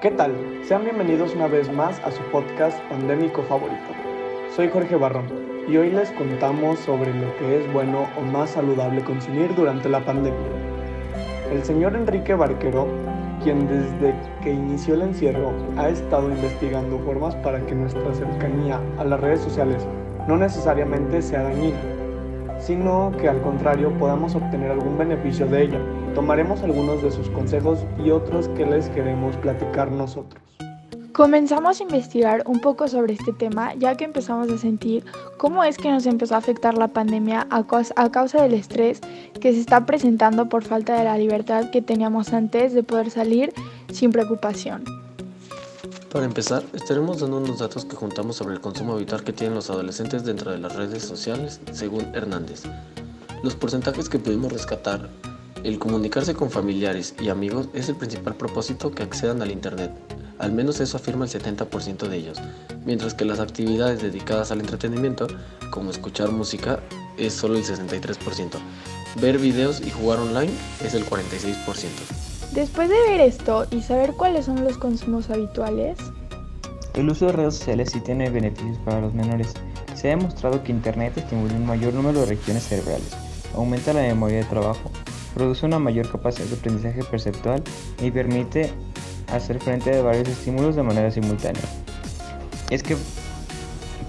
¿Qué tal? Sean bienvenidos una vez más a su podcast pandémico favorito. Soy Jorge Barrón y hoy les contamos sobre lo que es bueno o más saludable consumir durante la pandemia. El señor Enrique Barquero, quien desde que inició el encierro ha estado investigando formas para que nuestra cercanía a las redes sociales no necesariamente sea dañina, sino que al contrario podamos obtener algún beneficio de ella. Tomaremos algunos de sus consejos y otros que les queremos platicar nosotros. Comenzamos a investigar un poco sobre este tema ya que empezamos a sentir cómo es que nos empezó a afectar la pandemia a, causa del estrés que se está presentando por falta de la libertad que teníamos antes de poder salir sin preocupación. Para empezar, estaremos dando unos datos que juntamos sobre el consumo habitual que tienen los adolescentes dentro de las redes sociales, según Hernández. Los porcentajes que pudimos rescatar, el comunicarse con familiares y amigos es el principal propósito que accedan al Internet, al menos eso afirma el 70% de ellos, mientras que las actividades dedicadas al entretenimiento, como escuchar música, es solo el 63%. Ver videos y jugar online es el 46%. Después de ver esto y saber cuáles son los consumos habituales, el uso de redes sociales sí tiene beneficios para los menores. Se ha demostrado que Internet estimula un mayor número de regiones cerebrales, aumenta la memoria de trabajo, produce una mayor capacidad de aprendizaje perceptual y permite hacer frente a varios estímulos de manera simultánea. Es que,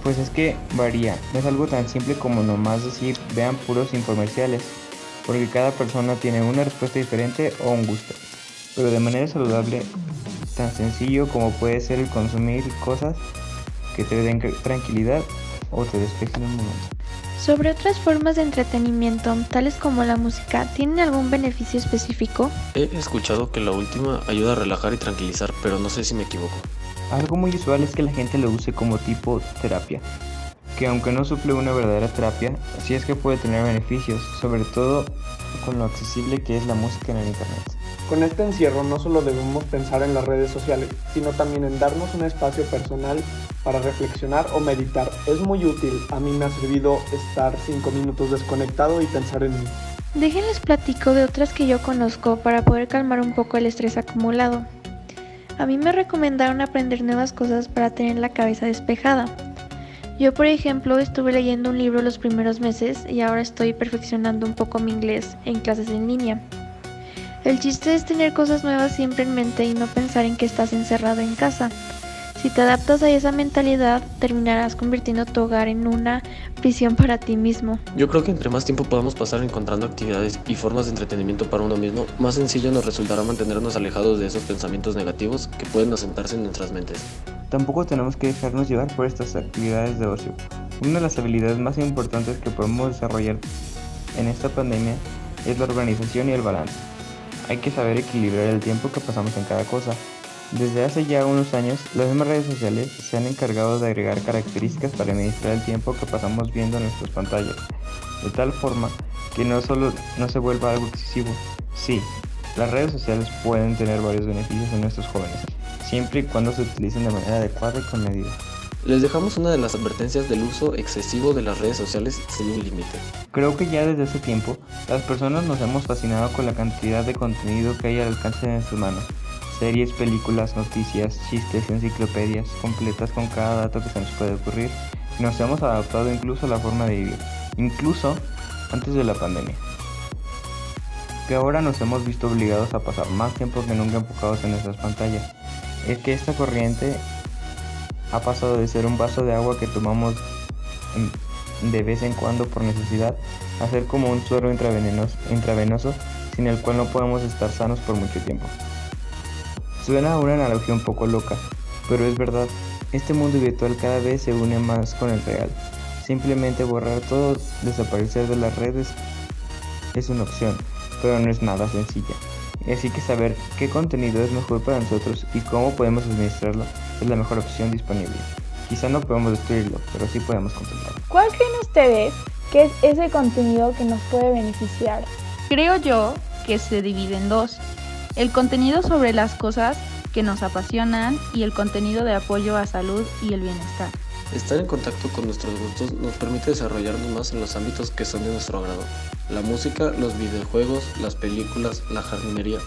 pues es que varía, no es algo tan simple como nomás decir vean puros infomerciales, porque cada persona tiene una respuesta diferente o un gusto pero de manera saludable, tan sencillo como puede ser el consumir cosas que te den tranquilidad o te despejen un momento. Sobre otras formas de entretenimiento, tales como la música, ¿tienen algún beneficio específico? He escuchado que la última ayuda a relajar y tranquilizar, pero no sé si me equivoco. Algo muy usual es que la gente lo use como tipo terapia, que aunque no suple una verdadera terapia, sí es que puede tener beneficios, sobre todo con lo accesible que es la música en el Internet. Con este encierro no solo debemos pensar en las redes sociales, sino también en darnos un espacio personal para reflexionar o meditar. Es muy útil, a mí me ha servido estar 5 minutos desconectado y pensar en mí. Déjenles platico de otras que yo conozco para poder calmar un poco el estrés acumulado. A mí me recomendaron aprender nuevas cosas para tener la cabeza despejada. Yo, por ejemplo, estuve leyendo un libro los primeros meses y ahora estoy perfeccionando un poco mi inglés en clases en línea. El chiste es tener cosas nuevas siempre en mente y no pensar en que estás encerrado en casa. Si te adaptas a esa mentalidad, terminarás convirtiendo tu hogar en una prisión para ti mismo. Yo creo que entre más tiempo podamos pasar encontrando actividades y formas de entretenimiento para uno mismo, más sencillo nos resultará mantenernos alejados de esos pensamientos negativos que pueden asentarse en nuestras mentes. Tampoco tenemos que dejarnos llevar por estas actividades de ocio. Una de las habilidades más importantes que podemos desarrollar en esta pandemia es la organización y el balance. Hay que saber equilibrar el tiempo que pasamos en cada cosa. Desde hace ya unos años, las mismas redes sociales se han encargado de agregar características para administrar el tiempo que pasamos viendo nuestras pantallas, de tal forma que no solo no se vuelva algo excesivo. Sí, las redes sociales pueden tener varios beneficios en nuestros jóvenes, siempre y cuando se utilicen de manera adecuada y con medida. Les dejamos una de las advertencias del uso excesivo de las redes sociales sin un límite. Creo que ya desde hace tiempo, las personas nos hemos fascinado con la cantidad de contenido que hay al alcance de nuestras manos. Series, películas, noticias, chistes, enciclopedias, completas con cada dato que se nos puede ocurrir. Y nos hemos adaptado incluso a la forma de vivir, incluso antes de la pandemia. Que ahora nos hemos visto obligados a pasar más tiempo que nunca enfocados en nuestras pantallas. Es que esta corriente ha pasado de ser un vaso de agua que tomamos de vez en cuando por necesidad a ser como un suero intravenoso, intravenoso sin el cual no podemos estar sanos por mucho tiempo. Suena una analogía un poco loca, pero es verdad, este mundo virtual cada vez se une más con el real. Simplemente borrar todo, desaparecer de las redes es una opción, pero no es nada sencilla. Así que saber qué contenido es mejor para nosotros y cómo podemos administrarlo es la mejor opción disponible. Quizá no podemos destruirlo, pero sí podemos controlarlo. ¿Cuál creen ustedes que es ese contenido que nos puede beneficiar? Creo yo que se divide en dos. El contenido sobre las cosas que nos apasionan y el contenido de apoyo a salud y el bienestar. Estar en contacto con nuestros gustos nos permite desarrollarnos más en los ámbitos que son de nuestro agrado. La música, los videojuegos, las películas, la jardinería,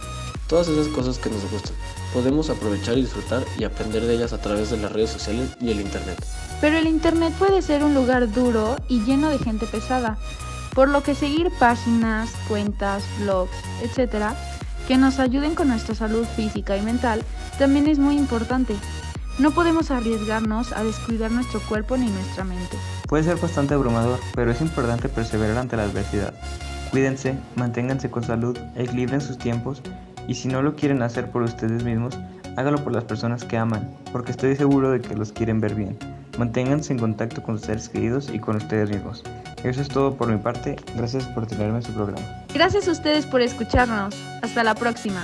todas esas cosas que nos gustan. Podemos aprovechar y disfrutar y aprender de ellas a través de las redes sociales y el Internet. Pero el Internet puede ser un lugar duro y lleno de gente pesada, por lo que seguir páginas, cuentas, blogs, etc., que nos ayuden con nuestra salud física y mental también es muy importante. No podemos arriesgarnos a descuidar nuestro cuerpo ni nuestra mente. Puede ser bastante abrumador, pero es importante perseverar ante la adversidad. Cuídense, manténganse con salud, equilibren sus tiempos y si no lo quieren hacer por ustedes mismos, hágalo por las personas que aman, porque estoy seguro de que los quieren ver bien. Manténganse en contacto con sus seres queridos y con ustedes mismos. Eso es todo por mi parte. Gracias por tenerme en su programa. Gracias a ustedes por escucharnos. Hasta la próxima.